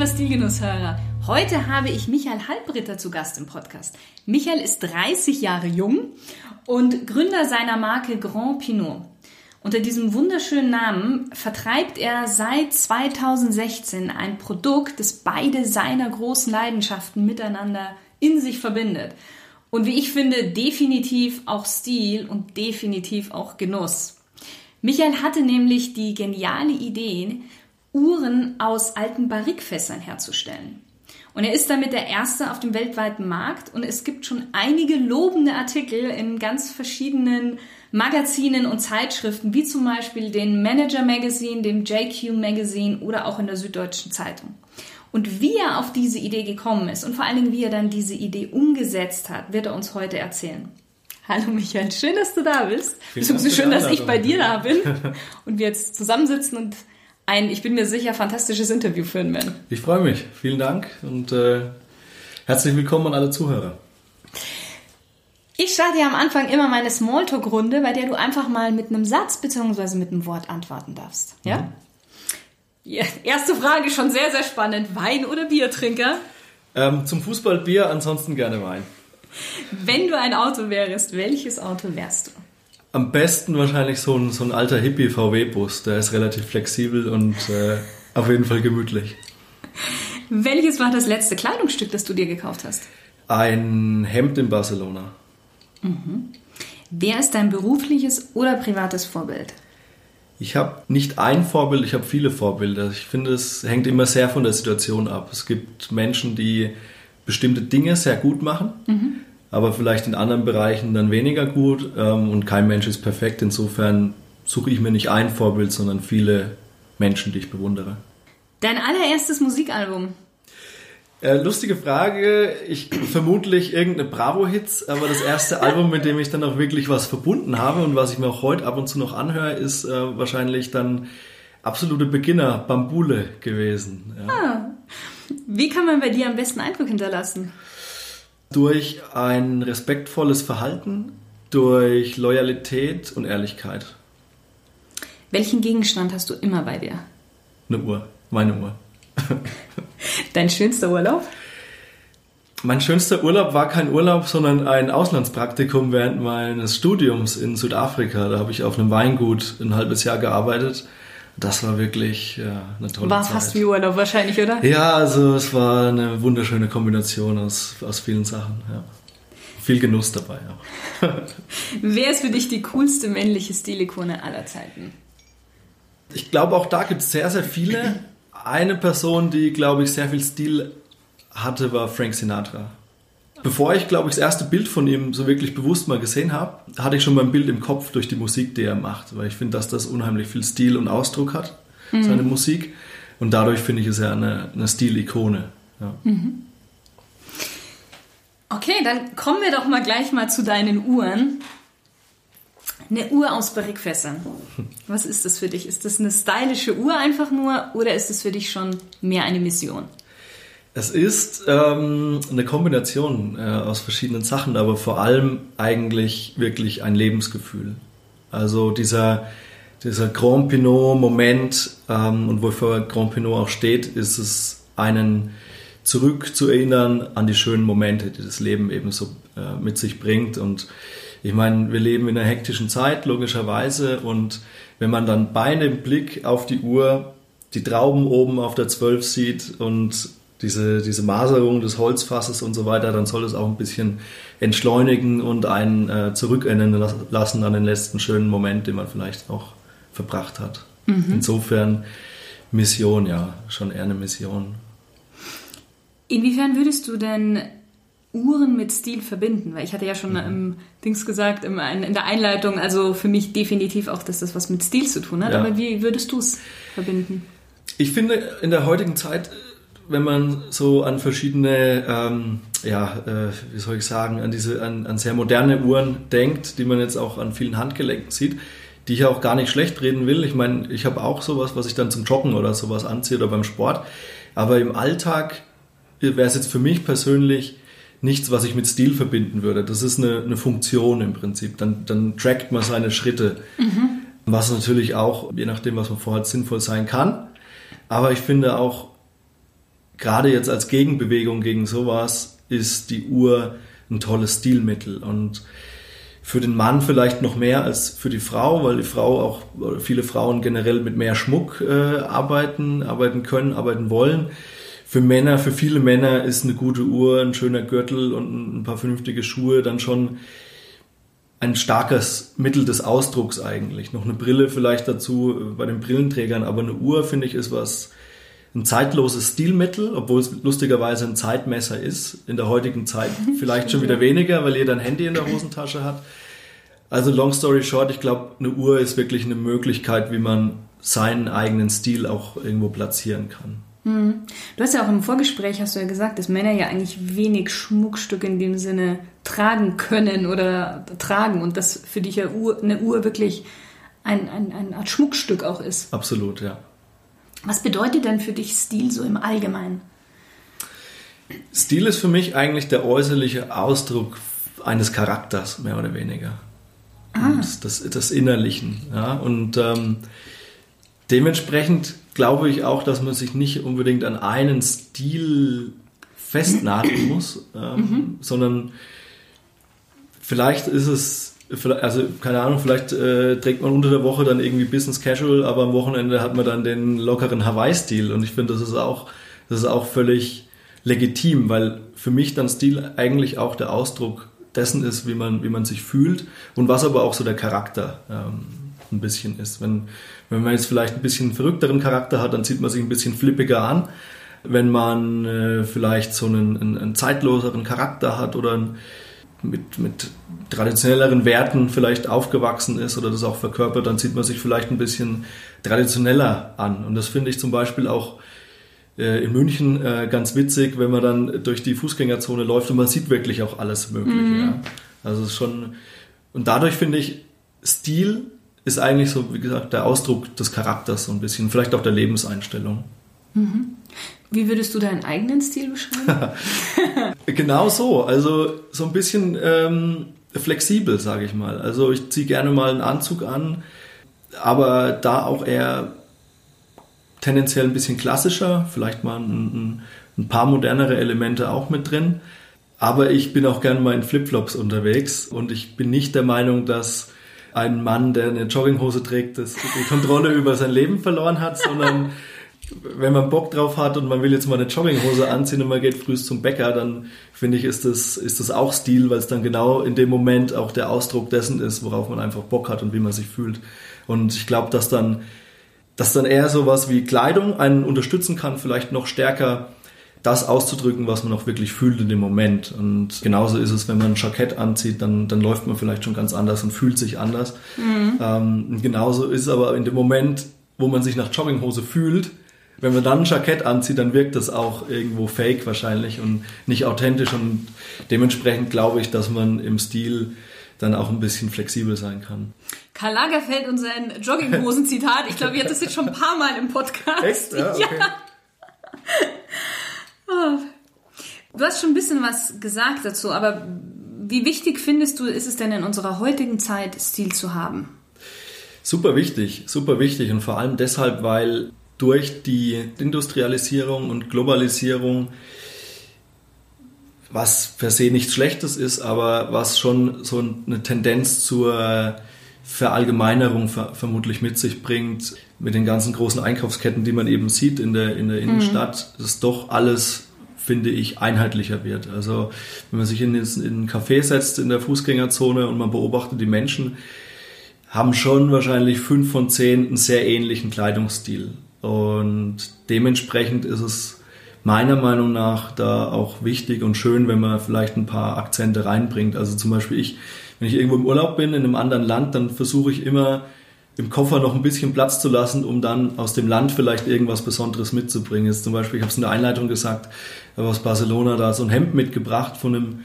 Lieber Stilgenusshörer. Heute habe ich Michael Halbritter zu Gast im Podcast. Michael ist 30 Jahre jung und Gründer seiner Marke Grand Pinot. Unter diesem wunderschönen Namen vertreibt er seit 2016 ein Produkt, das beide seiner großen Leidenschaften miteinander in sich verbindet. Und wie ich finde, definitiv auch Stil und definitiv auch Genuss. Michael hatte nämlich die geniale Idee, Uhren aus alten Barrikfässern herzustellen. Und er ist damit der Erste auf dem weltweiten Markt und es gibt schon einige lobende Artikel in ganz verschiedenen Magazinen und Zeitschriften, wie zum Beispiel den Manager Magazine, dem JQ Magazine oder auch in der Süddeutschen Zeitung. Und wie er auf diese Idee gekommen ist und vor allen Dingen, wie er dann diese Idee umgesetzt hat, wird er uns heute erzählen. Hallo Michael, schön, dass du da bist. Beziehungsweise schön, dass ich bei dir da bin und wir jetzt zusammensitzen und ein, ich bin mir sicher, fantastisches Interview führen werden. Ich freue mich. Vielen Dank und äh, herzlich willkommen an alle Zuhörer. Ich starte ja am Anfang immer meine Smalltalk-Runde, bei der du einfach mal mit einem Satz bzw. mit einem Wort antworten darfst. Ja? Mhm. ja? Erste Frage schon sehr, sehr spannend. Wein oder Biertrinker? Ähm, zum Fußball Bier, ansonsten gerne Wein. Wenn du ein Auto wärst, welches Auto wärst du? Am besten wahrscheinlich so ein, so ein alter Hippie-VW-Bus. Der ist relativ flexibel und äh, auf jeden Fall gemütlich. Welches war das letzte Kleidungsstück, das du dir gekauft hast? Ein Hemd in Barcelona. Mhm. Wer ist dein berufliches oder privates Vorbild? Ich habe nicht ein Vorbild, ich habe viele Vorbilder. Ich finde, es hängt immer sehr von der Situation ab. Es gibt Menschen, die bestimmte Dinge sehr gut machen. Mhm aber vielleicht in anderen Bereichen dann weniger gut. Ähm, und kein Mensch ist perfekt. Insofern suche ich mir nicht ein Vorbild, sondern viele Menschen, die ich bewundere. Dein allererstes Musikalbum? Äh, lustige Frage. Ich vermutlich irgendeine Bravo-Hits, aber das erste Album, mit dem ich dann auch wirklich was verbunden habe und was ich mir auch heute ab und zu noch anhöre, ist äh, wahrscheinlich dann absolute Beginner Bambule gewesen. Ja. Ah. Wie kann man bei dir am besten Eindruck hinterlassen? Durch ein respektvolles Verhalten, durch Loyalität und Ehrlichkeit. Welchen Gegenstand hast du immer bei dir? Eine Uhr, meine Uhr. Dein schönster Urlaub? Mein schönster Urlaub war kein Urlaub, sondern ein Auslandspraktikum während meines Studiums in Südafrika. Da habe ich auf einem Weingut ein halbes Jahr gearbeitet das war wirklich ja, eine tolle war Zeit. War fast wie Urlaub wahrscheinlich, oder? Ja, also es war eine wunderschöne Kombination aus, aus vielen Sachen. Ja. Viel Genuss dabei auch. Wer ist für dich die coolste männliche Stilikone aller Zeiten? Ich glaube, auch da gibt es sehr, sehr viele. Eine Person, die, glaube ich, sehr viel Stil hatte, war Frank Sinatra. Bevor ich, glaube ich, das erste Bild von ihm so wirklich bewusst mal gesehen habe, hatte ich schon mal ein Bild im Kopf durch die Musik, die er macht. Weil ich finde, dass das unheimlich viel Stil und Ausdruck hat, mhm. seine Musik. Und dadurch finde ich es ja eine, eine Stilikone. Ja. Mhm. Okay, dann kommen wir doch mal gleich mal zu deinen Uhren. Eine Uhr aus Barrikfässern. Was ist das für dich? Ist das eine stylische Uhr einfach nur oder ist es für dich schon mehr eine Mission? Es ist ähm, eine Kombination äh, aus verschiedenen Sachen, aber vor allem eigentlich wirklich ein Lebensgefühl. Also dieser, dieser Grand Pinot-Moment ähm, und wofür Grand Pinot auch steht, ist es, einen zurück zu erinnern an die schönen Momente, die das Leben eben so äh, mit sich bringt. Und ich meine, wir leben in einer hektischen Zeit, logischerweise. Und wenn man dann bei einem Blick auf die Uhr die Trauben oben auf der 12 sieht und diese, diese Maserung des Holzfasses und so weiter, dann soll es auch ein bisschen entschleunigen und einen äh, zurückerinnern lassen an den letzten schönen Moment, den man vielleicht auch verbracht hat. Mhm. Insofern Mission, ja, schon eher eine Mission. Inwiefern würdest du denn Uhren mit Stil verbinden? Weil ich hatte ja schon mhm. im Dings gesagt, in der Einleitung, also für mich definitiv auch, dass das was mit Stil zu tun hat. Ja. Aber wie würdest du es verbinden? Ich finde, in der heutigen Zeit wenn man so an verschiedene, ähm, ja, äh, wie soll ich sagen, an diese, an, an sehr moderne Uhren denkt, die man jetzt auch an vielen Handgelenken sieht, die ich auch gar nicht schlecht reden will. Ich meine, ich habe auch sowas, was ich dann zum Joggen oder sowas anziehe oder beim Sport. Aber im Alltag wäre es jetzt für mich persönlich nichts, was ich mit Stil verbinden würde. Das ist eine, eine Funktion im Prinzip. Dann, dann trackt man seine Schritte. Mhm. Was natürlich auch, je nachdem, was man vorhat, sinnvoll sein kann. Aber ich finde auch, gerade jetzt als Gegenbewegung gegen sowas, ist die Uhr ein tolles Stilmittel. Und für den Mann vielleicht noch mehr als für die Frau, weil die Frau auch, viele Frauen generell mit mehr Schmuck äh, arbeiten, arbeiten können, arbeiten wollen für Männer, für viele Männer ist eine gute Uhr, ein schöner Gürtel und ein paar vernünftige Schuhe dann schon ein starkes Mittel des Ausdrucks eigentlich. Noch eine Brille vielleicht dazu äh, bei den Brillenträgern, aber eine Uhr finde ich ist was ein zeitloses Stilmittel, obwohl es lustigerweise ein Zeitmesser ist. In der heutigen Zeit vielleicht schon wieder weniger, weil jeder ein Handy in der Hosentasche hat. Also long story short, ich glaube, eine Uhr ist wirklich eine Möglichkeit, wie man seinen eigenen Stil auch irgendwo platzieren kann. Hm. Du hast ja auch im Vorgespräch hast du ja gesagt, dass Männer ja eigentlich wenig Schmuckstücke in dem Sinne tragen können oder tragen und dass für dich ja Uhr, eine Uhr wirklich ein, ein, eine Art Schmuckstück auch ist. Absolut, ja. Was bedeutet denn für dich Stil so im Allgemeinen? Stil ist für mich eigentlich der äußerliche Ausdruck eines Charakters, mehr oder weniger. Ah. Das, das Innerlichen. Ja? Und ähm, dementsprechend glaube ich auch, dass man sich nicht unbedingt an einen Stil festnageln muss, ähm, mhm. sondern vielleicht ist es, also keine Ahnung, vielleicht äh, trägt man unter der Woche dann irgendwie Business Casual, aber am Wochenende hat man dann den lockeren Hawaii-Stil und ich finde, das ist auch, das ist auch völlig legitim, weil für mich dann Stil eigentlich auch der Ausdruck dessen ist, wie man, wie man sich fühlt und was aber auch so der Charakter ähm, ein bisschen ist. Wenn, wenn man jetzt vielleicht ein bisschen verrückteren Charakter hat, dann zieht man sich ein bisschen flippiger an. Wenn man äh, vielleicht so einen, einen, einen, zeitloseren Charakter hat oder ein, mit, mit traditionelleren Werten vielleicht aufgewachsen ist oder das auch verkörpert, dann zieht man sich vielleicht ein bisschen traditioneller an. Und das finde ich zum Beispiel auch äh, in München äh, ganz witzig, wenn man dann durch die Fußgängerzone läuft und man sieht wirklich auch alles Mögliche. Mhm. Ja. Also schon und dadurch finde ich Stil ist eigentlich so, wie gesagt, der Ausdruck des Charakters so ein bisschen, vielleicht auch der Lebenseinstellung. Mhm. Wie würdest du deinen eigenen Stil beschreiben? genau so, also so ein bisschen ähm, flexibel, sage ich mal. Also ich ziehe gerne mal einen Anzug an, aber da auch eher tendenziell ein bisschen klassischer, vielleicht mal ein, ein paar modernere Elemente auch mit drin. Aber ich bin auch gerne mal in Flipflops unterwegs und ich bin nicht der Meinung, dass ein Mann, der eine Jogginghose trägt, das die Kontrolle über sein Leben verloren hat, sondern wenn man Bock drauf hat und man will jetzt mal eine Jogginghose anziehen und man geht früh zum Bäcker, dann finde ich, ist das, ist das auch Stil, weil es dann genau in dem Moment auch der Ausdruck dessen ist, worauf man einfach Bock hat und wie man sich fühlt. Und ich glaube, dass dann, dass dann eher sowas wie Kleidung einen unterstützen kann, vielleicht noch stärker das auszudrücken, was man auch wirklich fühlt in dem Moment. Und genauso ist es, wenn man ein Jackett anzieht, dann, dann läuft man vielleicht schon ganz anders und fühlt sich anders. Mhm. Ähm, genauso ist es aber in dem Moment, wo man sich nach Jogginghose fühlt, wenn man dann ein Jackett anzieht, dann wirkt das auch irgendwo fake wahrscheinlich und nicht authentisch. Und dementsprechend glaube ich, dass man im Stil dann auch ein bisschen flexibel sein kann. Karl Lagerfeld und sein Jogginghosen-Zitat. Ich glaube, ihr habt das jetzt schon ein paar Mal im Podcast. Echt? Ja, okay. ja. Du hast schon ein bisschen was gesagt dazu, aber wie wichtig findest du, ist es denn in unserer heutigen Zeit, Stil zu haben? Super wichtig, super wichtig und vor allem deshalb, weil durch die Industrialisierung und Globalisierung, was per se nichts Schlechtes ist, aber was schon so eine Tendenz zur Verallgemeinerung vermutlich mit sich bringt, mit den ganzen großen Einkaufsketten, die man eben sieht in der, in der mhm. Innenstadt, mhm. dass doch alles finde ich, einheitlicher wird. Also wenn man sich in, in ein Café setzt in der Fußgängerzone und man beobachtet die Menschen, haben schon wahrscheinlich fünf von zehn einen sehr ähnlichen Kleidungsstil. Und dementsprechend ist es meiner Meinung nach da auch wichtig und schön, wenn man vielleicht ein paar Akzente reinbringt. Also zum Beispiel ich, wenn ich irgendwo im Urlaub bin in einem anderen Land, dann versuche ich immer im Koffer noch ein bisschen Platz zu lassen, um dann aus dem Land vielleicht irgendwas Besonderes mitzubringen. Jetzt zum Beispiel, ich habe es in der Einleitung gesagt, habe aus Barcelona da so ein Hemd mitgebracht von einem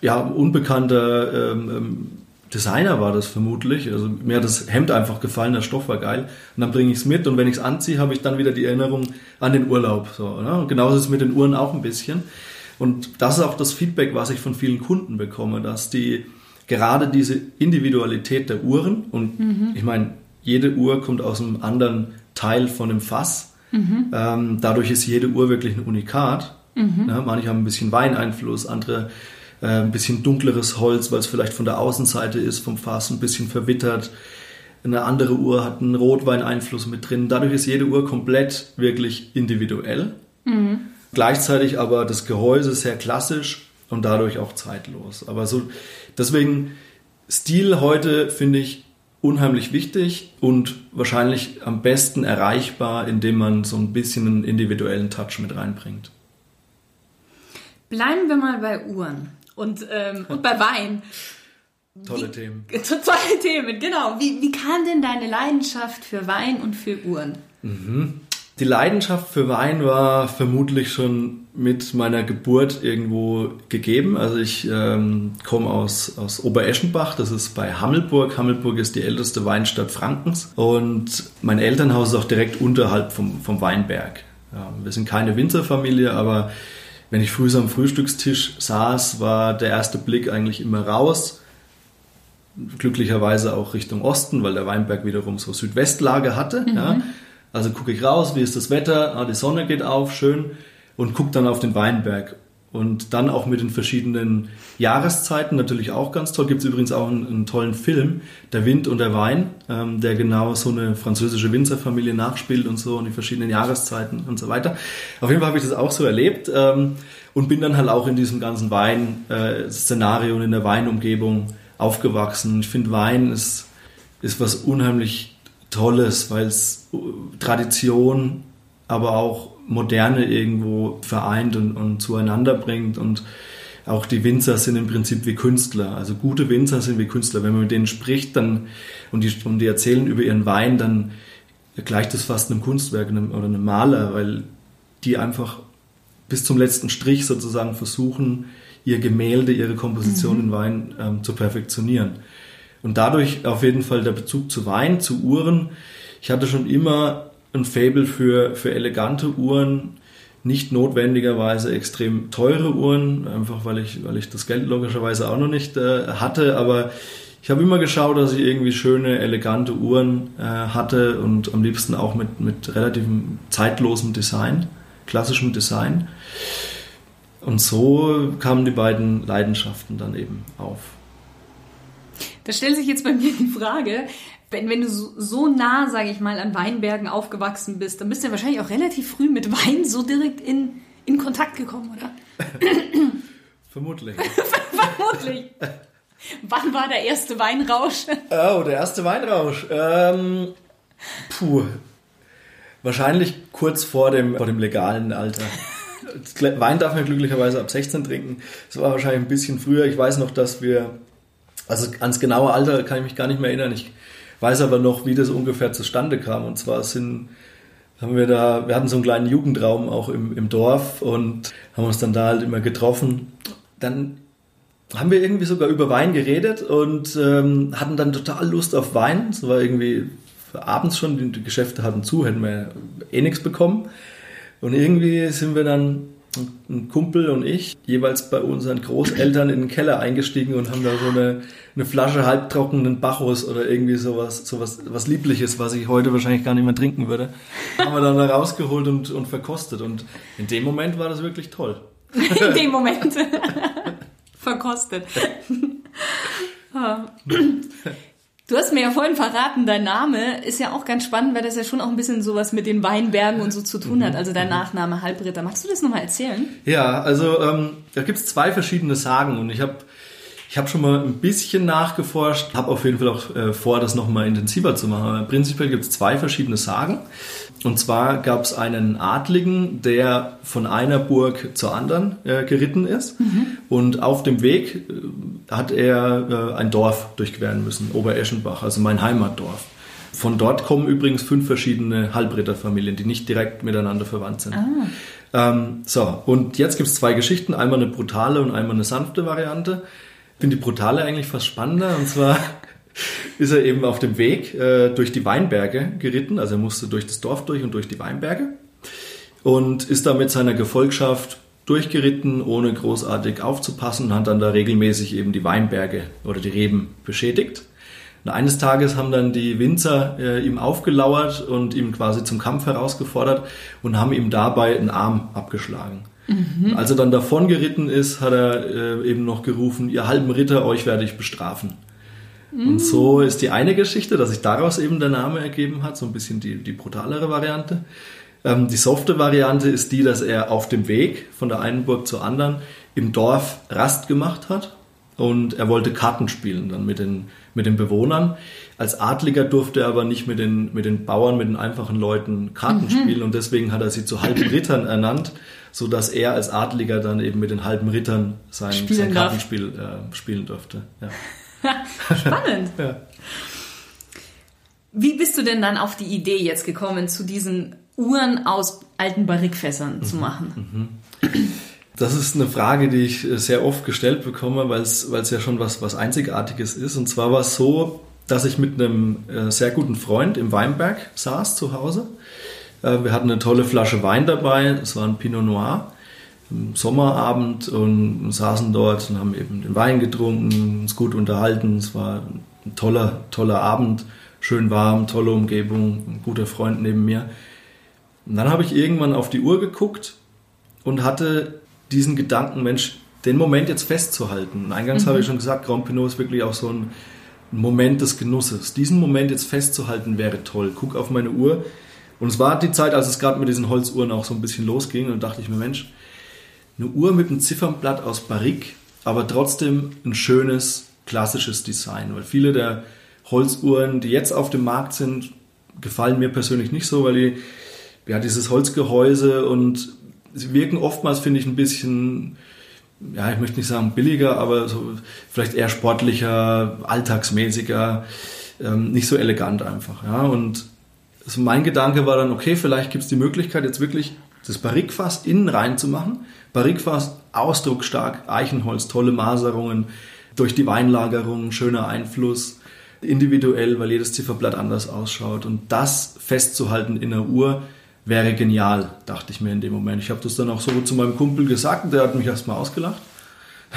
ja, unbekannter ähm, ähm, Designer war das vermutlich. Also mir hat das Hemd einfach gefallen, der Stoff war geil. Und dann bringe ich es mit und wenn ich es anziehe, habe ich dann wieder die Erinnerung an den Urlaub. So, ne? Und genauso ist es mit den Uhren auch ein bisschen. Und das ist auch das Feedback, was ich von vielen Kunden bekomme, dass die gerade diese Individualität der Uhren und mhm. ich meine, jede Uhr kommt aus einem anderen Teil von dem Fass. Mhm. Ähm, dadurch ist jede Uhr wirklich ein Unikat. Mhm. Ja, manche haben ein bisschen Weineinfluss, andere äh, ein bisschen dunkleres Holz, weil es vielleicht von der Außenseite ist, vom Fass ein bisschen verwittert. Eine andere Uhr hat einen Rotweineinfluss mit drin. Dadurch ist jede Uhr komplett wirklich individuell. Mhm. Gleichzeitig aber das Gehäuse sehr klassisch und dadurch auch zeitlos. Aber so, deswegen Stil heute finde ich unheimlich wichtig und wahrscheinlich am besten erreichbar, indem man so ein bisschen einen individuellen Touch mit reinbringt. Bleiben wir mal bei Uhren und, ähm, und bei Wein. Tolle wie, Themen. Tolle Themen, genau. Wie, wie kam denn deine Leidenschaft für Wein und für Uhren? Mhm. Die Leidenschaft für Wein war vermutlich schon mit meiner Geburt irgendwo gegeben. Also ich ähm, komme aus, aus Obereschenbach, das ist bei Hammelburg. Hammelburg ist die älteste Weinstadt Frankens und mein Elternhaus ist auch direkt unterhalb vom, vom Weinberg. Ja, wir sind keine Winzerfamilie, aber wenn ich früh am Frühstückstisch saß, war der erste Blick eigentlich immer raus. Glücklicherweise auch Richtung Osten, weil der Weinberg wiederum so Südwestlage hatte. Mhm. Ja. Also gucke ich raus, wie ist das Wetter? Ah, die Sonne geht auf, schön. Und gucke dann auf den Weinberg. Und dann auch mit den verschiedenen Jahreszeiten natürlich auch ganz toll. Gibt es übrigens auch einen, einen, tollen Film, Der Wind und der Wein, ähm, der genau so eine französische Winzerfamilie nachspielt und so und die verschiedenen Jahreszeiten und so weiter. Auf jeden Fall habe ich das auch so erlebt ähm, und bin dann halt auch in diesem ganzen Wein-Szenario äh, und in der Weinumgebung aufgewachsen. Ich finde, Wein ist, ist was unheimlich Tolles, weil es äh, Tradition, aber auch Moderne irgendwo vereint und, und zueinander bringt und auch die Winzer sind im Prinzip wie Künstler. Also gute Winzer sind wie Künstler. Wenn man mit denen spricht dann, und, die, und die erzählen über ihren Wein, dann gleicht das fast einem Kunstwerk einem, oder einem Maler, weil die einfach bis zum letzten Strich sozusagen versuchen, ihr Gemälde, ihre Komposition mhm. in Wein ähm, zu perfektionieren. Und dadurch auf jeden Fall der Bezug zu Wein, zu Uhren. Ich hatte schon immer ein Fable für, für elegante Uhren, nicht notwendigerweise extrem teure Uhren, einfach weil ich, weil ich das Geld logischerweise auch noch nicht äh, hatte, aber ich habe immer geschaut, dass ich irgendwie schöne, elegante Uhren äh, hatte und am liebsten auch mit, mit relativ zeitlosem Design, klassischem Design. Und so kamen die beiden Leidenschaften dann eben auf. Da stellt sich jetzt bei mir die Frage, wenn, wenn du so, so nah, sage ich mal, an Weinbergen aufgewachsen bist, dann bist du ja wahrscheinlich auch relativ früh mit Wein so direkt in, in Kontakt gekommen, oder? Vermutlich. Vermutlich. Wann war der erste Weinrausch? Oh, der erste Weinrausch. Ähm, puh. Wahrscheinlich kurz vor dem, vor dem legalen Alter. Wein darf man glücklicherweise ab 16 trinken. Das war wahrscheinlich ein bisschen früher. Ich weiß noch, dass wir, also ans genaue Alter kann ich mich gar nicht mehr erinnern. Ich weiß aber noch, wie das ungefähr zustande kam. Und zwar sind, haben wir da, wir hatten so einen kleinen Jugendraum auch im, im Dorf und haben uns dann da halt immer getroffen. Dann haben wir irgendwie sogar über Wein geredet und ähm, hatten dann total Lust auf Wein. Es war irgendwie abends schon, die, Geschäfte hatten zu, hätten wir eh nichts bekommen. Und irgendwie sind wir dann ein Kumpel und ich jeweils bei unseren Großeltern in den Keller eingestiegen und haben da so eine, eine Flasche halbtrockenen Bacchus oder irgendwie sowas, sowas was Liebliches, was ich heute wahrscheinlich gar nicht mehr trinken würde, haben wir dann da rausgeholt und, und verkostet. Und in dem Moment war das wirklich toll. In dem Moment. verkostet. Du hast mir ja vorhin verraten, dein Name ist ja auch ganz spannend, weil das ja schon auch ein bisschen sowas mit den Weinbergen und so zu tun hat. Mhm. Also dein Nachname Halbritter. Magst du das nochmal erzählen? Ja, also ähm, da gibt es zwei verschiedene Sagen und ich habe ich hab schon mal ein bisschen nachgeforscht, habe auf jeden Fall auch äh, vor, das nochmal intensiver zu machen. Aber prinzipiell gibt es zwei verschiedene Sagen. Und zwar gab es einen Adligen, der von einer Burg zur anderen äh, geritten ist. Mhm. Und auf dem Weg äh, hat er äh, ein Dorf durchqueren müssen, Obereschenbach, also mein Heimatdorf. Von dort kommen übrigens fünf verschiedene Halbritterfamilien, die nicht direkt miteinander verwandt sind. Ah. Ähm, so, und jetzt gibt es zwei Geschichten, einmal eine brutale und einmal eine sanfte Variante. Ich finde die brutale eigentlich fast spannender. Und zwar ist er eben auf dem Weg äh, durch die Weinberge geritten. Also er musste durch das Dorf durch und durch die Weinberge. Und ist da mit seiner Gefolgschaft durchgeritten, ohne großartig aufzupassen, und hat dann da regelmäßig eben die Weinberge oder die Reben beschädigt. Und eines Tages haben dann die Winzer äh, ihm aufgelauert und ihm quasi zum Kampf herausgefordert und haben ihm dabei einen Arm abgeschlagen. Mhm. Als er dann davon geritten ist, hat er äh, eben noch gerufen, ihr halben Ritter, euch werde ich bestrafen. Mhm. Und so ist die eine Geschichte, dass sich daraus eben der Name ergeben hat, so ein bisschen die, die brutalere Variante. Ähm, die softe Variante ist die, dass er auf dem Weg von der einen Burg zur anderen im Dorf Rast gemacht hat und er wollte Karten spielen dann mit den, mit den Bewohnern. Als Adliger durfte er aber nicht mit den, mit den Bauern, mit den einfachen Leuten Karten mhm. spielen und deswegen hat er sie zu halben Rittern ernannt, so dass er als Adliger dann eben mit den halben Rittern sein, sein Kartenspiel äh, spielen durfte. Ja. Spannend. ja. Wie bist du denn dann auf die Idee jetzt gekommen, zu diesen Uhren aus alten Barrikfässern mhm. zu machen? Mhm. Das ist eine Frage, die ich sehr oft gestellt bekomme, weil es, weil es ja schon was, was Einzigartiges ist. Und zwar war es so, dass ich mit einem äh, sehr guten Freund im Weinberg saß zu Hause. Äh, wir hatten eine tolle Flasche Wein dabei, es war ein Pinot Noir Sommerabend und saßen dort und haben eben den Wein getrunken, uns gut unterhalten. Es war ein toller, toller Abend, schön warm, tolle Umgebung, ein guter Freund neben mir. Und dann habe ich irgendwann auf die Uhr geguckt und hatte diesen Gedanken, Mensch, den Moment jetzt festzuhalten. Und eingangs mhm. habe ich schon gesagt, Grand Pinot ist wirklich auch so ein Moment des Genusses. Diesen Moment jetzt festzuhalten wäre toll. Guck auf meine Uhr. Und es war die Zeit, als es gerade mit diesen Holzuhren auch so ein bisschen losging. Und dachte ich mir, Mensch, eine Uhr mit einem Ziffernblatt aus Barrique, aber trotzdem ein schönes, klassisches Design. Weil viele der Holzuhren, die jetzt auf dem Markt sind, gefallen mir persönlich nicht so, weil die, ja, dieses Holzgehäuse und sie wirken oftmals, finde ich, ein bisschen, ja, ich möchte nicht sagen billiger, aber so vielleicht eher sportlicher, alltagsmäßiger, ähm, nicht so elegant einfach. Ja, und also mein Gedanke war dann, okay, vielleicht gibt es die Möglichkeit, jetzt wirklich das Barrikfass innen rein zu machen. Barrikfass ausdrucksstark, Eichenholz, tolle Maserungen, durch die Weinlagerung, schöner Einfluss, individuell, weil jedes Zifferblatt anders ausschaut. Und das festzuhalten in der Uhr wäre genial, dachte ich mir in dem Moment. Ich habe das dann auch so zu meinem Kumpel gesagt und der hat mich erstmal ausgelacht.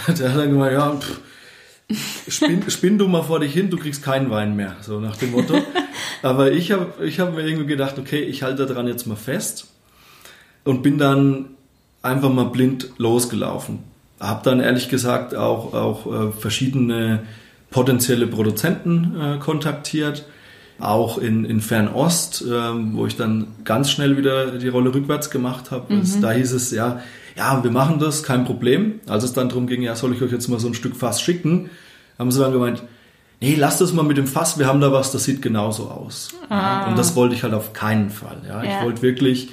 Der hat dann gemeint, ja, pff, spinn, spinn du mal vor dich hin, du kriegst keinen Wein mehr, so nach dem Motto. Aber ich habe ich hab mir irgendwie gedacht, okay, ich halte daran jetzt mal fest und bin dann einfach mal blind losgelaufen. Habe dann ehrlich gesagt auch, auch äh, verschiedene potenzielle Produzenten äh, kontaktiert, auch in, in Fernost, äh, wo ich dann ganz schnell wieder die Rolle rückwärts gemacht habe. Mhm. Da hieß es, ja, ja, wir machen das, kein Problem. Als es dann darum ging, ja, soll ich euch jetzt mal so ein Stück Fass schicken, haben sie dann gemeint, nee, lass das mal mit dem Fass, wir haben da was, das sieht genauso aus. Ah. Und das wollte ich halt auf keinen Fall. Ja. ja. Ich wollte wirklich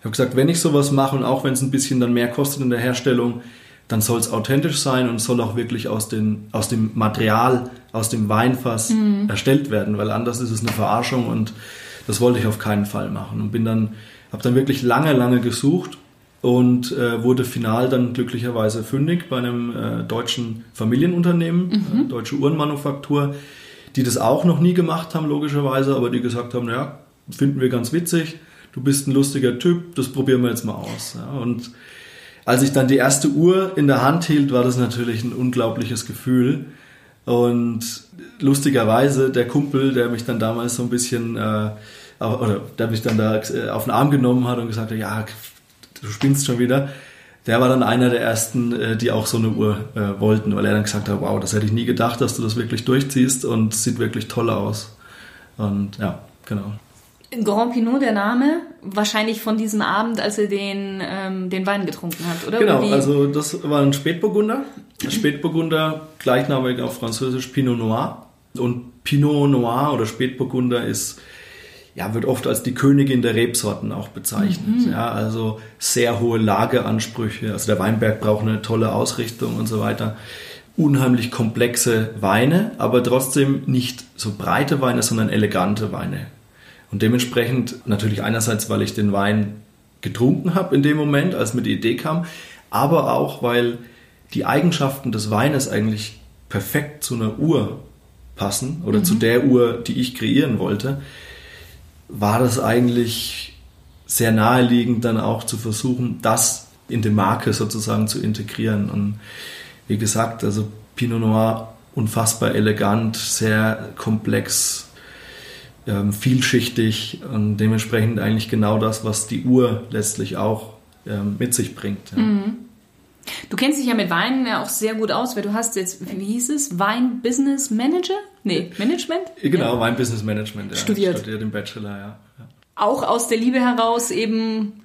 ich habe gesagt, wenn ich sowas mache und auch wenn es ein bisschen dann mehr kostet in der Herstellung, dann soll es authentisch sein und soll auch wirklich aus, den, aus dem Material, aus dem Weinfass mhm. erstellt werden, weil anders ist es eine Verarschung und das wollte ich auf keinen Fall machen und bin dann, habe dann wirklich lange, lange gesucht und äh, wurde final dann glücklicherweise fündig bei einem äh, deutschen Familienunternehmen, mhm. äh, deutsche Uhrenmanufaktur, die das auch noch nie gemacht haben, logischerweise, aber die gesagt haben, naja, finden wir ganz witzig du bist ein lustiger Typ, das probieren wir jetzt mal aus. Ja, und als ich dann die erste Uhr in der Hand hielt, war das natürlich ein unglaubliches Gefühl. Und lustigerweise, der Kumpel, der mich dann damals so ein bisschen, äh, oder der mich dann da äh, auf den Arm genommen hat und gesagt hat, ja, du spinnst schon wieder, der war dann einer der ersten, äh, die auch so eine Uhr äh, wollten, weil er dann gesagt hat, wow, das hätte ich nie gedacht, dass du das wirklich durchziehst und sieht wirklich toll aus. Und ja, genau. Grand Pinot, der Name, wahrscheinlich von diesem Abend, als er den, ähm, den Wein getrunken hat, oder? Genau, also das war ein Spätburgunder. Spätburgunder, gleichnamig auf Französisch Pinot Noir. Und Pinot Noir oder Spätburgunder ist, ja, wird oft als die Königin der Rebsorten auch bezeichnet. Mhm. Ja, also sehr hohe Lageansprüche. Also der Weinberg braucht eine tolle Ausrichtung und so weiter. unheimlich komplexe Weine, aber trotzdem nicht so breite Weine, sondern elegante Weine. Und dementsprechend natürlich einerseits, weil ich den Wein getrunken habe in dem Moment, als mir die Idee kam, aber auch, weil die Eigenschaften des Weines eigentlich perfekt zu einer Uhr passen oder mhm. zu der Uhr, die ich kreieren wollte, war das eigentlich sehr naheliegend, dann auch zu versuchen, das in die Marke sozusagen zu integrieren. Und wie gesagt, also Pinot Noir unfassbar elegant, sehr komplex, ähm, vielschichtig und dementsprechend eigentlich genau das, was die Uhr letztlich auch ähm, mit sich bringt. Ja. Mhm. Du kennst dich ja mit Wein ja auch sehr gut aus, weil du hast jetzt, wie hieß es, Wein Business Manager? Nee, Management? Genau, ja. Wein Business Management, ja. Studiert. Studiert im Bachelor, ja. ja. Auch aus der Liebe heraus eben.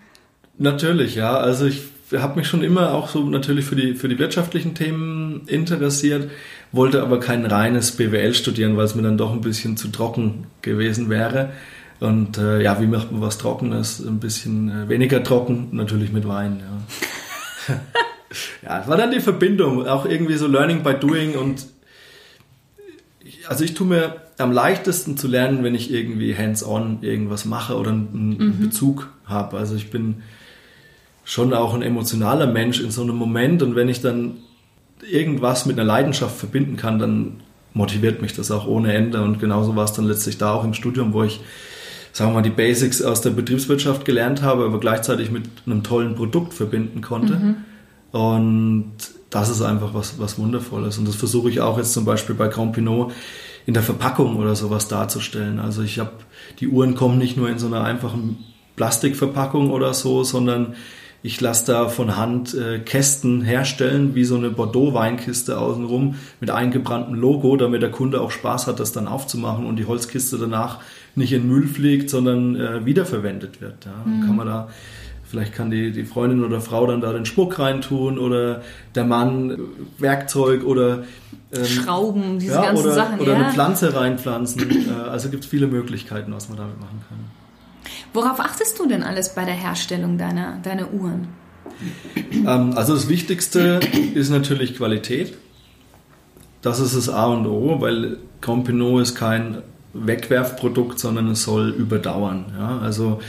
Natürlich, ja. Also ich habe mich schon immer auch so natürlich für die, für die wirtschaftlichen Themen interessiert, wollte aber kein reines BWL studieren, weil es mir dann doch ein bisschen zu trocken gewesen wäre. Und äh, ja, wie macht man was Trockenes? Ein bisschen äh, weniger trocken, natürlich mit Wein, ja. ja, es war dann die Verbindung, auch irgendwie so Learning by Doing und also ich tue mir am leichtesten zu lernen, wenn ich irgendwie hands-on irgendwas mache oder einen, mhm. Bezug habe. Also ich bin schon auch ein emotionaler Mensch in so einem Moment und wenn ich dann irgendwas mit einer Leidenschaft verbinden kann, dann motiviert mich das auch ohne Ende und genauso war es dann letztlich da auch im Studium, wo ich sagen wir mal die Basics aus der Betriebswirtschaft gelernt habe, aber gleichzeitig mit einem tollen Produkt verbinden konnte. Mhm. Und das ist einfach was, was Wundervolles. Und das versuche ich auch jetzt zum Beispiel bei Grand Pinot in der Verpackung oder sowas darzustellen. Also ich habe, die Uhren kommen nicht nur in so einer einfachen Plastikverpackung oder so, sondern ich lasse da von Hand äh, Kästen herstellen, wie so eine Bordeaux-Weinkiste außenrum mit eingebranntem Logo, damit der Kunde auch Spaß hat, das dann aufzumachen und die Holzkiste danach nicht in Müll fliegt, sondern äh, wiederverwendet wird. Ja. Mhm. Kann man da Vielleicht kann die, die Freundin oder Frau dann da den Schmuck reintun oder der Mann äh, Werkzeug oder ähm, Schrauben, diese ja, ganzen oder, Sachen. Oder ja. eine Pflanze reinpflanzen. Äh, also gibt es viele Möglichkeiten, was man damit machen kann. Worauf achtest du denn alles bei der Herstellung deiner, deiner Uhren? Ähm, also das Wichtigste ist natürlich Qualität. Das ist das A und O, weil Compinot ist kein Wegwerfprodukt, sondern es soll überdauern. Ja? Also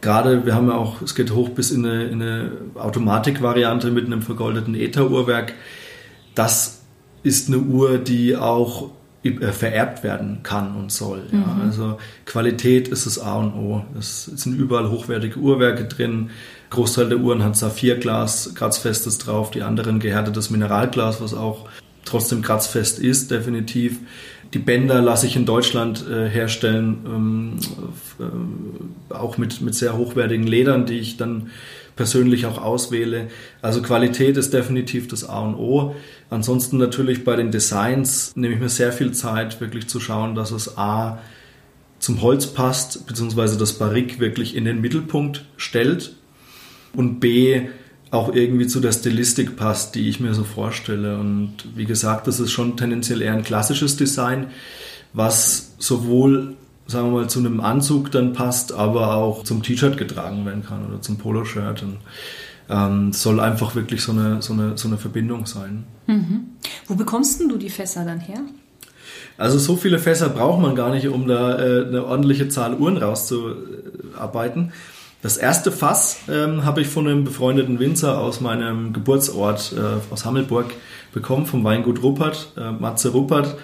gerade, wir haben ja auch, es geht hoch bis in eine, in eine Automatikvariante mit einem vergoldeten Ether-Uhrwerk. Das ist eine Uhr, die auch vererbt werden kann und soll. Ja. Mhm. Also Qualität ist das A und O. Es sind überall hochwertige Uhrwerke drin. Großteil der Uhren hat Saphirglas, kratzfestes drauf, die anderen gehärtetes Mineralglas, was auch trotzdem kratzfest ist, definitiv. Die Bänder lasse ich in Deutschland äh, herstellen, ähm, äh, auch mit, mit sehr hochwertigen Ledern, die ich dann persönlich auch auswähle. Also Qualität ist definitiv das A und O. Ansonsten natürlich bei den Designs nehme ich mir sehr viel Zeit, wirklich zu schauen, dass es A zum Holz passt, beziehungsweise das Barrique wirklich in den Mittelpunkt stellt und B auch irgendwie zu der Stilistik passt, die ich mir so vorstelle. Und wie gesagt, das ist schon tendenziell eher ein klassisches Design, was sowohl sagen wir mal, zu einem Anzug dann passt, aber auch zum T-Shirt getragen werden kann oder zum Poloshirt. Und ähm, soll einfach wirklich so eine, so eine, so eine Verbindung sein. Mhm. Wo bekommst denn du die Fässer dann her? Also so viele Fässer braucht man gar nicht, um da äh, eine ordentliche Zahl Uhren rauszuarbeiten. Das erste Fass ähm, habe ich von einem befreundeten Winzer aus meinem Geburtsort äh, aus Hammelburg bekommen, vom Weingut Ruppert, äh, Matze Ruppert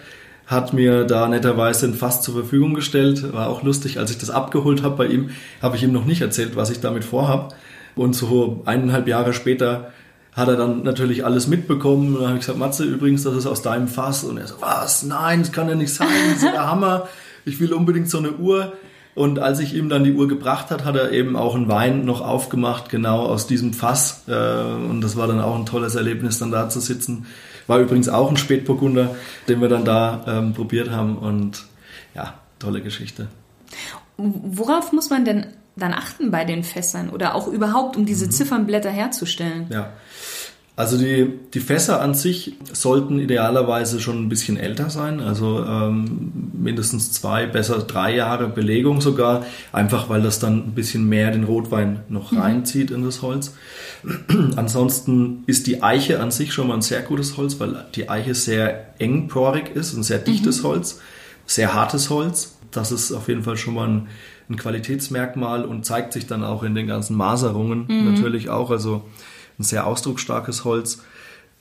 hat mir da netterweise ein Fass zur Verfügung gestellt. War auch lustig, als ich das abgeholt habe bei ihm, habe ich ihm noch nicht erzählt, was ich damit vorhab. Und so eineinhalb Jahre später hat er dann natürlich alles mitbekommen. Und dann habe ich gesagt, Matze, übrigens, das ist aus deinem Fass. Und er so, was? Nein, das kann ja nicht sein. Das ist der Hammer. Ich will unbedingt so eine Uhr. Und als ich ihm dann die Uhr gebracht hat, hat er eben auch einen Wein noch aufgemacht, genau aus diesem Fass. Äh, und das war dann auch ein tolles Erlebnis, dann da zu sitzen war übrigens auch ein Spätburgunder, den wir dann da ähm, probiert haben und ja, tolle Geschichte. Worauf muss man denn dann achten bei den Fässern oder auch überhaupt, um diese mhm. Ziffernblätter herzustellen? Ja. Also die, die Fässer an sich sollten idealerweise schon ein bisschen älter sein, also ähm, mindestens zwei, besser drei Jahre Belegung sogar, einfach weil das dann ein bisschen mehr den Rotwein noch mhm. reinzieht in das Holz. Ansonsten ist die Eiche an sich schon mal ein sehr gutes Holz, weil die Eiche sehr engporig ist, ein sehr dichtes mhm. Holz, sehr hartes Holz. Das ist auf jeden Fall schon mal ein, ein Qualitätsmerkmal und zeigt sich dann auch in den ganzen Maserungen mhm. natürlich auch. Also ein sehr ausdrucksstarkes Holz.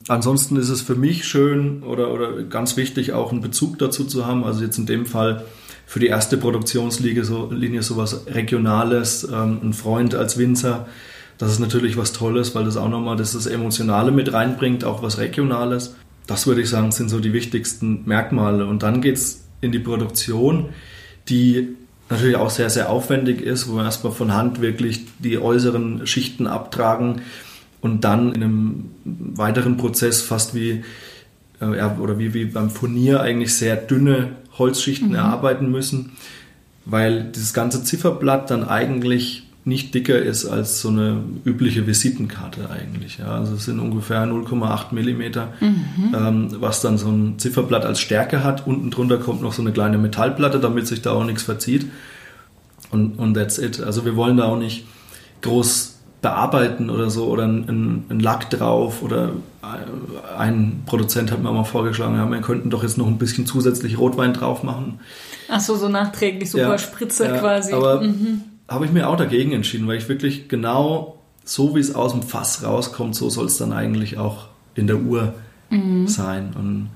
Ansonsten ist es für mich schön oder, oder ganz wichtig, auch einen Bezug dazu zu haben. Also jetzt in dem Fall für die erste Produktionslinie so, Linie sowas Regionales, ähm, ein Freund als Winzer. Das ist natürlich was Tolles, weil das auch nochmal das, das Emotionale mit reinbringt, auch was Regionales. Das würde ich sagen, sind so die wichtigsten Merkmale. Und dann geht es in die Produktion, die natürlich auch sehr, sehr aufwendig ist, wo wir erstmal von Hand wirklich die äußeren Schichten abtragen und dann in einem weiteren Prozess fast wie äh, ja, oder wie, wie beim Furnier eigentlich sehr dünne Holzschichten mhm. erarbeiten müssen, weil dieses ganze Zifferblatt dann eigentlich nicht dicker ist als so eine übliche Visitenkarte eigentlich. Ja. Also es sind ungefähr 0,8 Millimeter, mhm. ähm, was dann so ein Zifferblatt als Stärke hat. Unten drunter kommt noch so eine kleine Metallplatte, damit sich da auch nichts verzieht. Und, und that's it. Also wir wollen da auch nicht groß bearbeiten oder so oder ein, ein, Lack drauf oder ein Produzent hat mir mal vorgeschlagen, ja, wir könnten doch jetzt noch ein bisschen zusätzlich Rotwein drauf machen. Ach so, so nachträglich, super ja, Spritze ja, quasi. Aber mhm. habe ich mir auch dagegen entschieden, weil ich wirklich genau so wie es aus dem Fass rauskommt, so soll es dann eigentlich auch in der Uhr mhm. sein und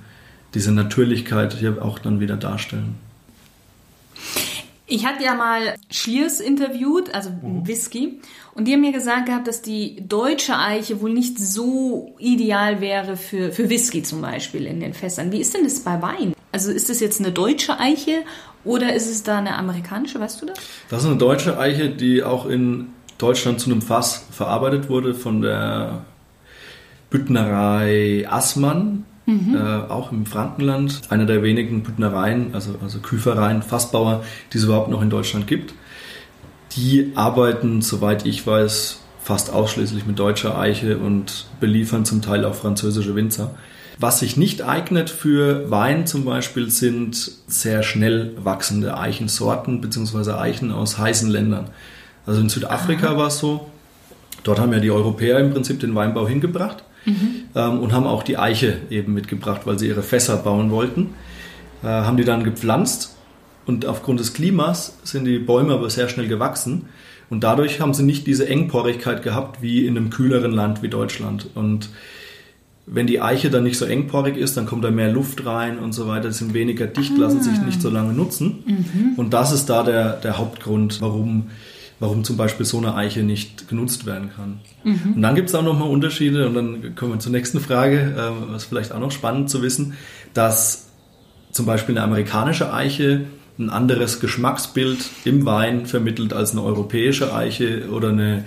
diese Natürlichkeit hier auch dann wieder darstellen. Ich hatte ja mal Schliers interviewt, also mhm. Whisky, und die haben mir gesagt gehabt, dass die deutsche Eiche wohl nicht so ideal wäre für, für Whisky zum Beispiel in den Fässern. Wie ist denn das bei Wein? Also ist das jetzt eine deutsche Eiche oder ist es da eine amerikanische, weißt du das? Das ist eine deutsche Eiche, die auch in Deutschland zu einem Fass verarbeitet wurde von der Büttnerei Assmann Mhm. Äh, auch im Frankenland, einer der wenigen Büttnereien, also, also Küfereien, Fassbauer, die es überhaupt noch in Deutschland gibt. Die arbeiten, soweit ich weiß, fast ausschließlich mit deutscher Eiche und beliefern zum Teil auch französische Winzer. Was sich nicht eignet für Wein zum Beispiel sind sehr schnell wachsende Eichensorten bzw. Eichen aus heißen Ländern. Also in Südafrika Aha. war es so, dort haben ja die Europäer im Prinzip den Weinbau hingebracht mhm. ähm, und haben auch die Eiche eben mitgebracht, weil sie ihre Fässer bauen wollten. Äh, haben die dann gepflanzt und aufgrund des Klimas sind die Bäume aber sehr schnell gewachsen und dadurch haben sie nicht diese Engporigkeit gehabt wie in einem kühleren Land wie Deutschland. Und wenn die Eiche dann nicht so engporig ist, dann kommt da mehr Luft rein und so weiter, sind weniger dicht, ah. lassen sich nicht so lange nutzen. Mhm. Und das ist da der, der Hauptgrund, warum warum zum Beispiel so eine Eiche nicht genutzt werden kann. Mhm. Und dann gibt es auch nochmal Unterschiede und dann kommen wir zur nächsten Frage, äh, was vielleicht auch noch spannend zu wissen, dass zum Beispiel eine amerikanische Eiche ein anderes Geschmacksbild im Wein vermittelt als eine europäische Eiche oder eine,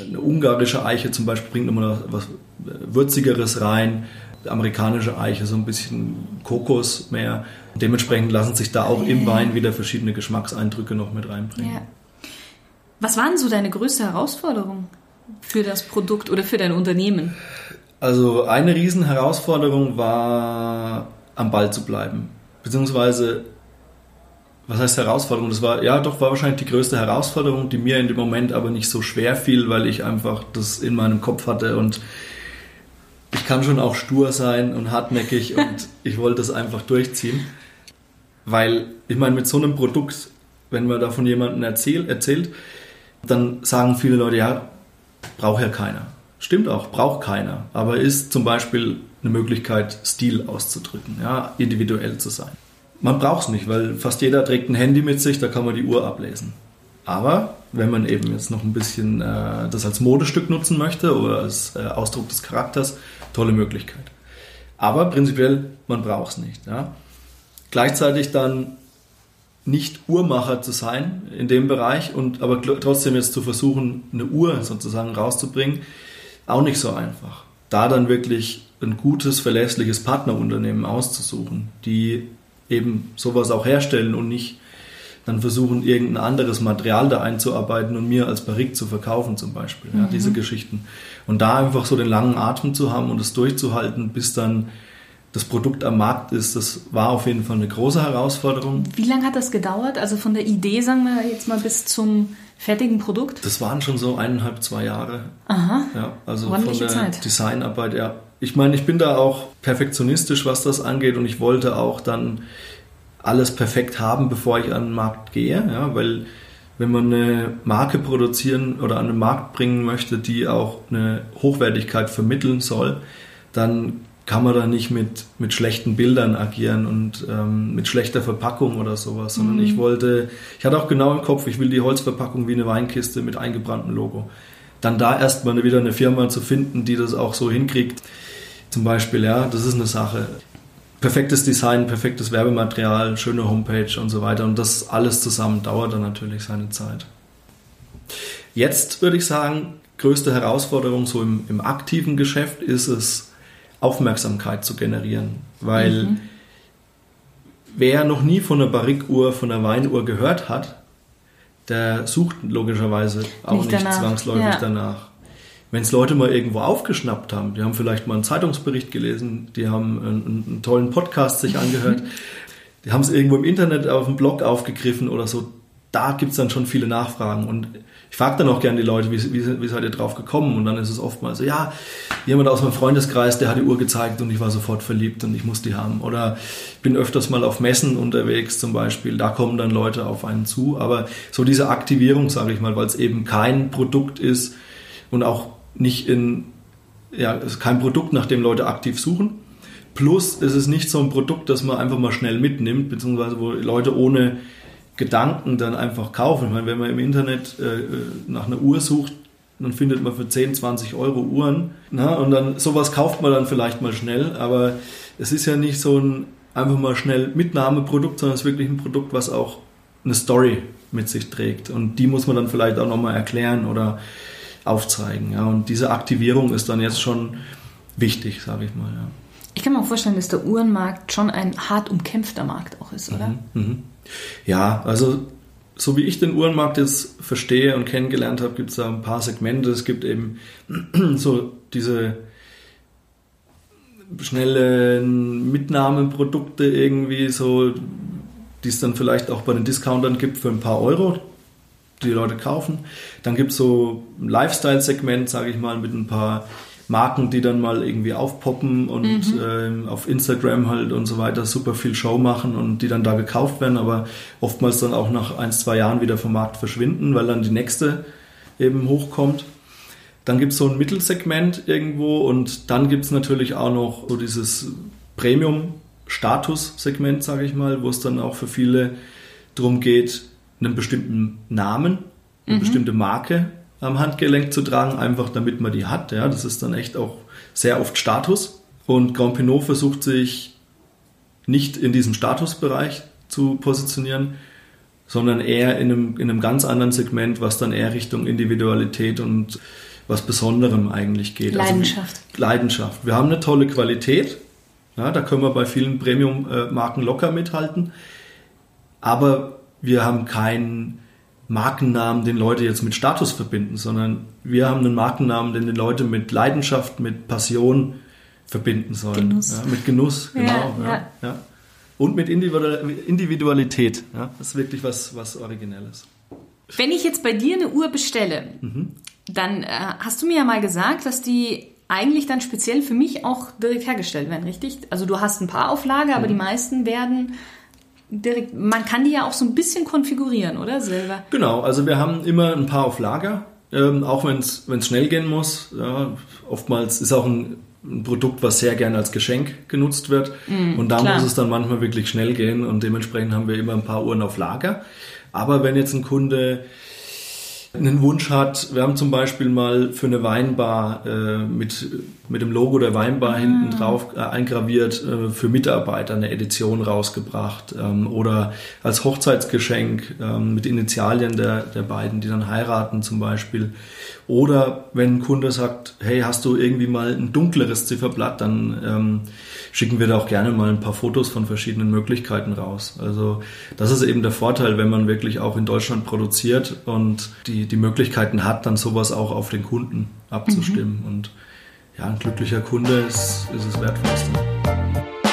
eine ungarische Eiche zum Beispiel bringt nochmal was Würzigeres rein. Amerikanische Eiche so ein bisschen Kokos mehr. Dementsprechend lassen sich da auch im Wein wieder verschiedene Geschmackseindrücke noch mit reinbringen. Ja. Was waren so deine größte Herausforderung für das Produkt oder für dein Unternehmen? Also eine Riesenherausforderung war, am Ball zu bleiben. Beziehungsweise, was heißt Herausforderung? Das war, ja doch, war wahrscheinlich die größte Herausforderung, die mir in dem Moment aber nicht so schwer fiel, weil ich einfach das in meinem Kopf hatte und ich kann schon auch stur sein und hartnäckig und ich wollte das einfach durchziehen. Weil, ich meine, mit so einem Produkt, wenn man da von jemandem erzähl, erzählt, dann sagen viele Leute, ja, braucht ja keiner. Stimmt auch, braucht keiner. Aber ist zum Beispiel eine Möglichkeit, Stil auszudrücken, ja, individuell zu sein. Man braucht es nicht, weil fast jeder trägt ein Handy mit sich, da kann man die Uhr ablesen. Aber wenn man eben jetzt noch ein bisschen äh, das als Modestück nutzen möchte oder als äh, Ausdruck des Charakters, tolle Möglichkeit. Aber prinzipiell, man braucht es nicht. Ja. Gleichzeitig dann nicht Uhrmacher zu sein in dem Bereich und aber trotzdem jetzt zu versuchen, eine Uhr sozusagen rauszubringen, auch nicht so einfach. Da dann wirklich ein gutes, verlässliches Partnerunternehmen auszusuchen, die eben sowas auch herstellen und nicht dann versuchen, irgendein anderes Material da einzuarbeiten und mir als Barrique zu verkaufen zum Beispiel. Ja, diese Geschichten. Und da einfach so den langen Atem zu haben und es durchzuhalten, bis dann das Produkt am Markt ist, das war auf jeden Fall eine große Herausforderung. Wie lange hat das gedauert? Also von der Idee, sagen wir jetzt mal, bis zum fertigen Produkt? Das waren schon so eineinhalb, zwei Jahre. Aha. Ja, also Ordentliche von der Zeit. Designarbeit, ja. Ich meine, ich bin da auch perfektionistisch, was das angeht und ich wollte auch dann alles perfekt haben, bevor ich an den Markt gehe, ja, weil wenn man eine Marke produzieren oder an den Markt bringen möchte, die auch eine Hochwertigkeit vermitteln soll, dann kann man da nicht mit, mit schlechten Bildern agieren und ähm, mit schlechter Verpackung oder sowas, sondern ich wollte, ich hatte auch genau im Kopf, ich will die Holzverpackung wie eine Weinkiste mit eingebranntem Logo. Dann da erstmal wieder eine Firma zu finden, die das auch so hinkriegt, zum Beispiel, ja, das ist eine Sache. Perfektes Design, perfektes Werbematerial, schöne Homepage und so weiter. Und das alles zusammen dauert dann natürlich seine Zeit. Jetzt würde ich sagen, größte Herausforderung so im, im aktiven Geschäft ist es, Aufmerksamkeit zu generieren. Weil wer noch nie von einer Barrique-Uhr, von einer Weinuhr gehört hat, der sucht logischerweise auch Nicht nicht, zwangsläufig ja. danach. Wenn es Leute mal irgendwo aufgeschnappt haben, die haben vielleicht mal einen Zeitungsbericht gelesen, die haben einen, einen tollen Podcast sich angehört, die haben es irgendwo im Internet auf dem Blog aufgegriffen oder so, da gibt es dann schon viele Nachfragen. Und ich frage dann auch gerne die Leute, wie, wie, wie seid ihr drauf gekommen? Und dann ist es oftmals so, ja, jemand aus meinem Freundeskreis, der hat die Uhr gezeigt und ich war sofort verliebt und ich muss die haben. Oder ich bin öfters mal auf Messen unterwegs zum Beispiel, da kommen dann Leute auf einen zu. Aber so diese Aktivierung, sage ich mal, weil es eben kein Produkt ist und auch nicht in, ja, es ist kein Produkt, nach dem Leute aktiv suchen. Plus es ist nicht so ein Produkt, das man einfach mal schnell mitnimmt, beziehungsweise wo Leute ohne Gedanken dann einfach kaufen. Ich meine, wenn man im Internet äh, nach einer Uhr sucht, dann findet man für 10, 20 Euro Uhren. Na, und dann sowas kauft man dann vielleicht mal schnell, aber es ist ja nicht so ein einfach mal schnell Mitnahmeprodukt, sondern es ist wirklich ein Produkt, was auch eine Story mit sich trägt. Und die muss man dann vielleicht auch nochmal erklären oder aufzeigen. Ja. Und diese Aktivierung ist dann jetzt schon wichtig, sage ich mal. Ja. Ich kann mir auch vorstellen, dass der Uhrenmarkt schon ein hart umkämpfter Markt auch ist, oder? Mhm. Ja, also so wie ich den Uhrenmarkt jetzt verstehe und kennengelernt habe, gibt es da ein paar Segmente. Es gibt eben so diese schnellen Mitnahmeprodukte irgendwie so, die es dann vielleicht auch bei den Discountern gibt für ein paar Euro, die, die Leute kaufen. Dann gibt es so ein Lifestyle-Segment, sage ich mal, mit ein paar Marken, die dann mal irgendwie aufpoppen und ähm, auf Instagram halt und so weiter super viel Show machen und die dann da gekauft werden, aber oftmals dann auch nach ein, zwei Jahren wieder vom Markt verschwinden, weil dann die nächste eben hochkommt. Dann gibt es so ein Mittelsegment irgendwo und dann gibt es natürlich auch noch so dieses Premium-Status-Segment, sage ich mal, wo es dann auch für viele darum geht, einen bestimmten Namen, eine bestimmte Marke am Handgelenk zu tragen, einfach damit man die hat. Ja, das ist dann echt auch sehr oft Status. Und Grand Pinot versucht sich nicht in diesem Statusbereich zu positionieren, sondern eher in einem, in einem ganz anderen Segment, was dann eher Richtung Individualität und was Besonderem eigentlich geht. Leidenschaft. Also, Leidenschaft. Wir haben eine tolle Qualität. Ja, da können wir bei vielen Premium-Marken locker mithalten. Aber wir haben keinen Markennamen, den Leute jetzt mit Status verbinden, sondern wir haben einen Markennamen, den die Leute mit Leidenschaft, mit Passion verbinden sollen. Genuss. Ja, mit Genuss, genau. Ja, ja. Und mit Individual- Individualität. Ja, das ist wirklich was, was Originelles. Wenn ich jetzt bei dir eine Uhr bestelle, dann äh, hast du mir ja mal gesagt, dass die eigentlich dann speziell für mich auch direkt hergestellt werden, richtig? Also du hast ein paar Auflage, aber die meisten werden direkt, man kann die ja auch so ein bisschen konfigurieren, oder selber? Genau, also wir haben immer ein paar auf Lager, ähm, auch wenn es schnell gehen muss. Ja, oftmals ist auch ein, ein Produkt, was sehr gerne als Geschenk genutzt wird. und da klar. muss es dann manchmal wirklich schnell gehen und dementsprechend haben wir immer ein paar Uhren auf Lager. Aber wenn jetzt ein Kunde einen Wunsch hat. Wir haben zum Beispiel mal für eine Weinbar äh, mit, mit dem Logo der Weinbar ah. hinten drauf äh, eingraviert äh, für Mitarbeiter eine Edition rausgebracht ähm, oder als Hochzeitsgeschenk ähm, mit Initialien der, der beiden, die dann heiraten zum Beispiel. Oder wenn ein Kunde sagt, hey, hast du irgendwie mal ein dunkleres Zifferblatt, dann ähm, schicken wir da auch gerne mal ein paar Fotos von verschiedenen Möglichkeiten raus. Also das ist eben der Vorteil, wenn man wirklich auch in Deutschland produziert und die, die Möglichkeiten hat, dann sowas auch auf den Kunden abzustimmen. Mhm. Und ja, ein glücklicher Kunde ist, ist das Wertvollste.